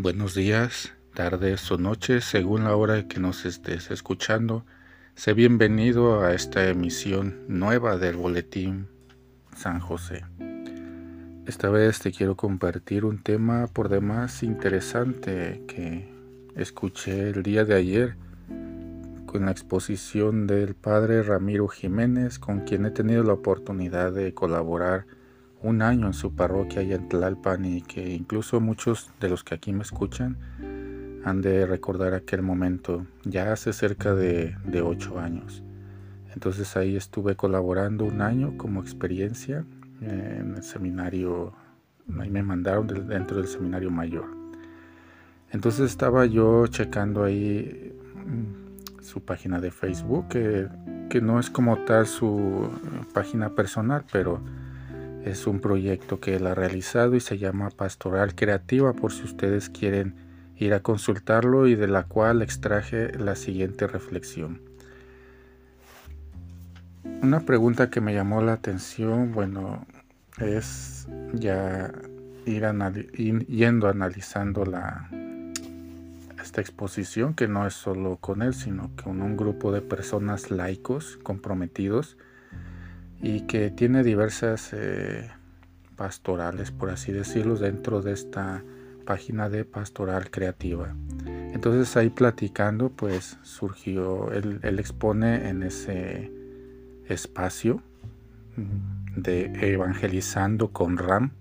Buenos días, tardes o noches, según la hora que nos estés escuchando. Sé bienvenido a esta emisión nueva del Boletín San José. Esta vez te quiero compartir un tema por demás interesante que escuché el día de ayer con la exposición del padre Ramiro Jiménez, con quien he tenido la oportunidad de colaborar un año en su parroquia allá en Tlalpan y que incluso muchos de los que aquí me escuchan han de recordar aquel momento, ya hace cerca de, ocho años. Entonces ahí estuve colaborando un año como experiencia en el seminario, ahí me mandaron dentro del seminario mayor. Entonces estaba yo checando ahí mm, su página de Facebook, que, que no es como tal su página personal, pero es un proyecto que él ha realizado y se llama Pastoral Creativa por si ustedes quieren ir a consultarlo y de la cual extraje la siguiente reflexión. Una pregunta que me llamó la atención, bueno, es ya ir, yendo analizando la, esta exposición, que no es solo con él, sino con un grupo de personas laicos comprometidos y que tiene diversas eh, pastorales, por así decirlo, dentro de esta página de pastoral creativa. Entonces ahí platicando, pues surgió, él, expone en ese espacio de evangelizando con Ram,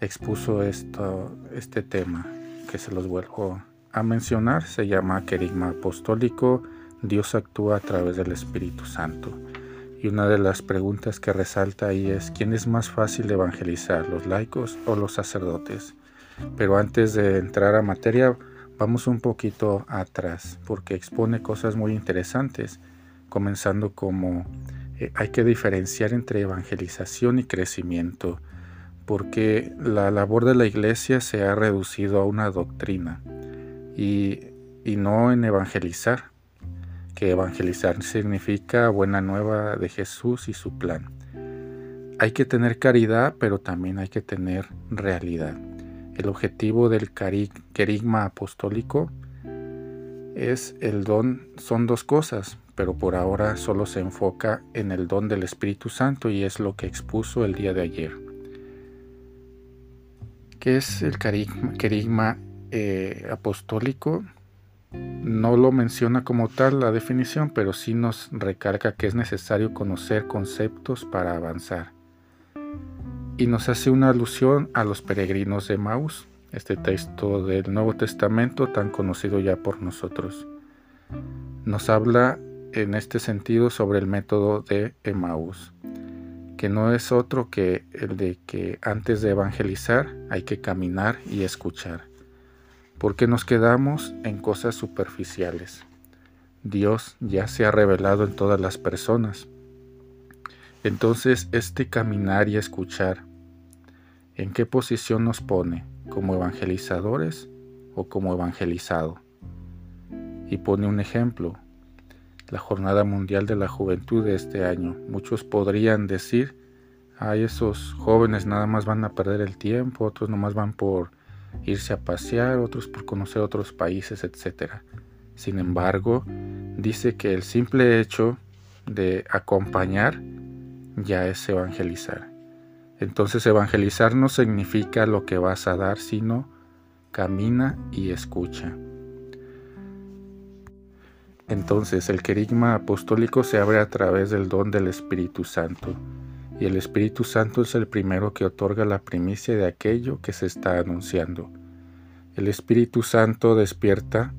expuso esto, este tema que se los vuelvo a mencionar, se llama querigma apostólico, Dios actúa a través del Espíritu Santo. Y una de las preguntas que resalta ahí es, ¿quién es más fácil evangelizar, los laicos o los sacerdotes? Pero antes de entrar a materia, vamos un poquito atrás, porque expone cosas muy interesantes, comenzando como eh, hay que diferenciar entre evangelización y crecimiento, porque la labor de la iglesia se ha reducido a una doctrina y, y no en evangelizar que evangelizar significa buena nueva de Jesús y su plan. Hay que tener caridad, pero también hay que tener realidad. El objetivo del querigma apostólico es el don, son dos cosas, pero por ahora solo se enfoca en el don del Espíritu Santo y es lo que expuso el día de ayer. ¿Qué es el querigma, eh, apostólico? No lo menciona como tal la definición, pero sí nos recarga que es necesario conocer conceptos para avanzar. Y nos hace una alusión a los peregrinos de Maús, este texto del Nuevo Testamento tan conocido ya por nosotros. Nos habla en este sentido sobre el método de Emmaús, que no es otro que el de que antes de evangelizar hay que caminar y escuchar porque nos quedamos en cosas superficiales. Dios ya se ha revelado en todas las personas. Entonces, este caminar y escuchar, ¿en qué posición nos pone? ¿Como evangelizadores o como evangelizado? Y pone un ejemplo, la Jornada Mundial de la Juventud de este año. Muchos podrían decir, ay, esos jóvenes nada más van a perder el tiempo, otros nomás van por irse a pasear, otros por conocer otros países, etc. Sin embargo, dice que el simple hecho de acompañar ya es evangelizar. Entonces evangelizar no significa lo que vas a dar, sino camina y escucha. Entonces el querigma apostólico se abre a través del don del Espíritu Santo y el Espíritu Santo es el primero que otorga la primicia de aquello que se está anunciando. El Espíritu Santo despierta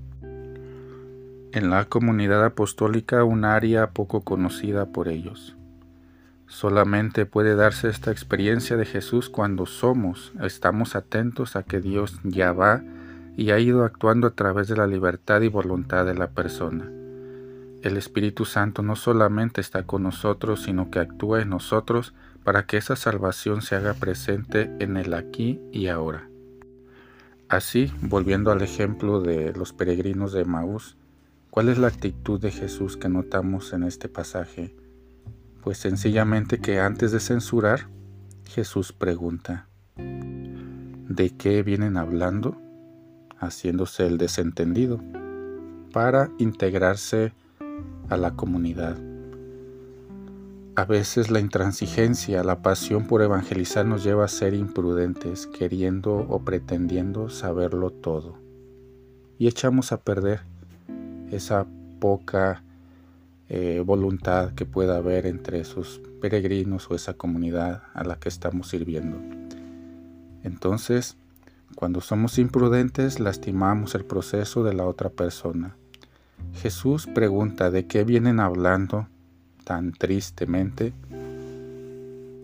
en la comunidad apostólica un área poco conocida por ellos. Solamente puede darse esta experiencia de Jesús cuando somos, estamos atentos a que Dios ya va y ha ido actuando a través de la libertad y voluntad de la persona. El Espíritu Santo no solamente está con nosotros, sino que actúa en nosotros para que esa salvación se haga presente en el aquí y ahora. Así, volviendo al ejemplo de los peregrinos de Maús, ¿cuál es la actitud de Jesús que notamos en este pasaje? Pues sencillamente que antes de censurar, Jesús pregunta, ¿de qué vienen hablando? haciéndose el desentendido, para integrarse a la comunidad. A veces la intransigencia, la pasión por evangelizar nos lleva a ser imprudentes, queriendo o pretendiendo saberlo todo. Y echamos a perder esa poca eh, voluntad que pueda haber entre esos peregrinos o esa comunidad a la que estamos sirviendo. Entonces, cuando somos imprudentes, lastimamos el proceso de la otra persona. Jesús pregunta de qué vienen hablando tan tristemente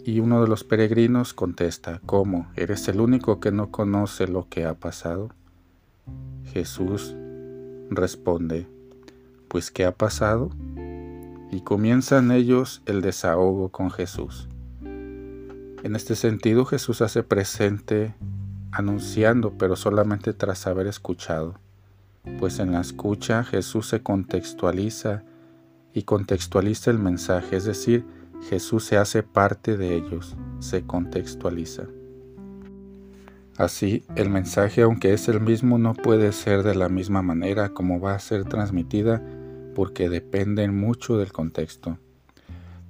y uno de los peregrinos contesta, ¿cómo? ¿Eres el único que no conoce lo que ha pasado? Jesús responde, pues ¿qué ha pasado? Y comienzan ellos el desahogo con Jesús. En este sentido Jesús hace presente anunciando, pero solamente tras haber escuchado, pues en la escucha Jesús se contextualiza y contextualiza el mensaje, es decir, Jesús se hace parte de ellos, se contextualiza. Así, el mensaje, aunque es el mismo, no puede ser de la misma manera como va a ser transmitida porque dependen mucho del contexto.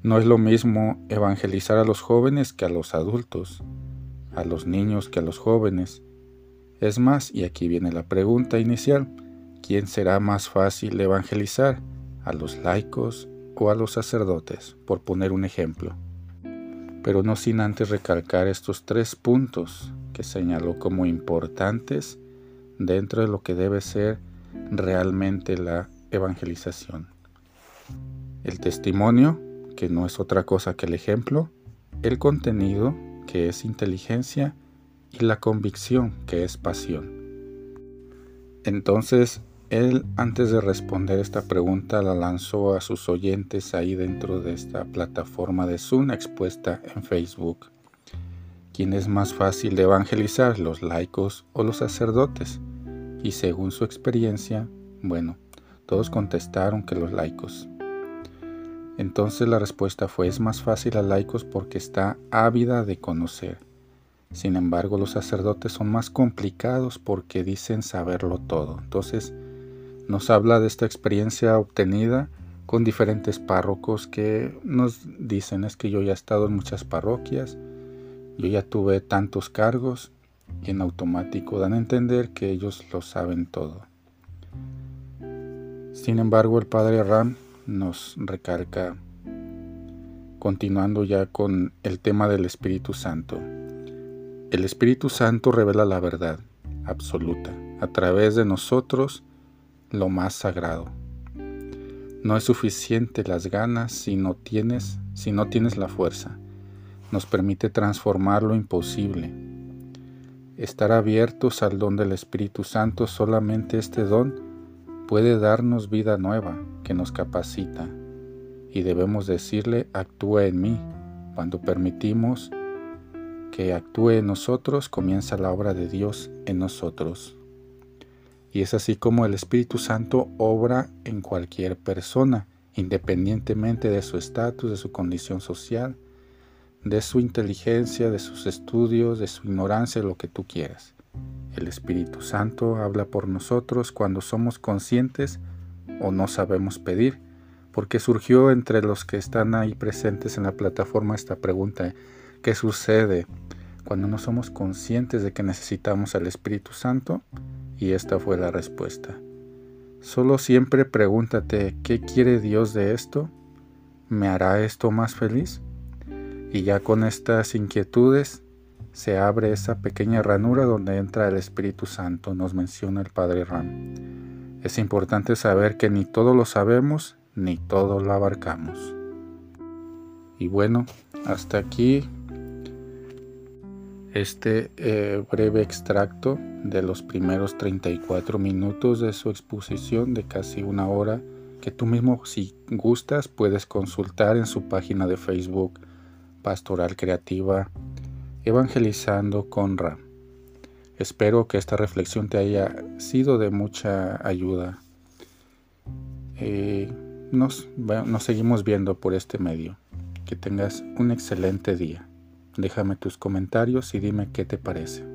No es lo mismo evangelizar a los jóvenes que a los adultos, a los niños que a los jóvenes. Es más, y aquí viene la pregunta inicial, ¿quién será más fácil evangelizar? ¿A los laicos o a los sacerdotes? Por poner un ejemplo. Pero no sin antes recalcar estos tres puntos que señaló como importantes dentro de lo que debe ser realmente la evangelización. El testimonio, que no es otra cosa que el ejemplo, el contenido, que es inteligencia, y la convicción, que es pasión. Entonces, él, antes de responder esta pregunta, la lanzó a sus oyentes ahí dentro de esta plataforma de Zoom expuesta en Facebook. ¿Quién es más fácil de evangelizar, los laicos o los sacerdotes? Y según su experiencia, bueno, todos contestaron que los laicos. Entonces la respuesta fue es más fácil a laicos porque está ávida de conocer. Sin embargo, los sacerdotes son más complicados porque dicen saberlo todo. Entonces, nos habla de esta experiencia obtenida con diferentes párrocos que nos dicen es que yo ya he estado en muchas parroquias, yo ya tuve tantos cargos y en automático dan a entender que ellos lo saben todo. Sin embargo, el padre Ram nos recalca, continuando ya con el tema del Espíritu Santo. El Espíritu Santo revela la verdad absoluta a través de nosotros lo más sagrado. No es suficiente las ganas si no tienes, si no tienes la fuerza. Nos permite transformar lo imposible. Estar abiertos al don del Espíritu Santo, solamente este don puede darnos vida nueva que nos capacita y debemos decirle actúa en mí. Cuando permitimos que actúe en nosotros, comienza la obra de Dios en nosotros. Y es así como el Espíritu Santo obra en cualquier persona, independientemente de su estatus, de su condición social, de su inteligencia, de sus estudios, de su ignorancia, lo que tú quieras. El Espíritu Santo habla por nosotros cuando somos conscientes o no sabemos pedir, porque surgió entre los que están ahí presentes en la plataforma esta pregunta, ¿qué sucede cuando no somos conscientes de que necesitamos al Espíritu Santo? Y esta fue la respuesta. Solo siempre pregúntate, ¿qué quiere Dios de esto? ¿Me hará esto más feliz? Y ya con estas inquietudes se abre esa pequeña ranura donde entra el Espíritu Santo, nos menciona el Padre Ram. Es importante saber que ni todo lo sabemos, ni todo lo abarcamos. Y bueno, hasta aquí este eh, breve extracto de los primeros 34 minutos de su exposición de casi una hora que tú mismo si gustas puedes consultar en su página de Facebook Pastoral Creativa Evangelizando con Ram. Espero que esta reflexión te haya sido de mucha ayuda. Eh, nos seguimos viendo por este medio. Que tengas un excelente día. Déjame tus comentarios y dime qué te parece.